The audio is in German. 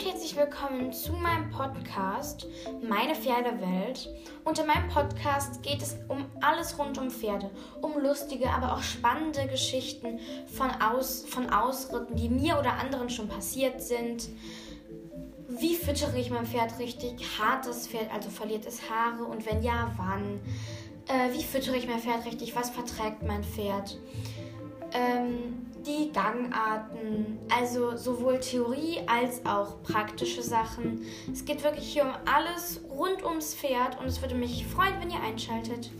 und herzlich willkommen zu meinem Podcast Meine Pferdewelt. Unter meinem Podcast geht es um alles rund um Pferde, um lustige, aber auch spannende Geschichten von, Aus, von Ausritten, die mir oder anderen schon passiert sind. Wie füttere ich mein Pferd richtig? Hart das Pferd, also verliert es Haare und wenn ja, wann? Äh, wie füttere ich mein Pferd richtig? Was verträgt mein Pferd? Ähm, die Gangarten, also sowohl Theorie als auch praktische Sachen. Es geht wirklich hier um alles rund ums Pferd und es würde mich freuen, wenn ihr einschaltet.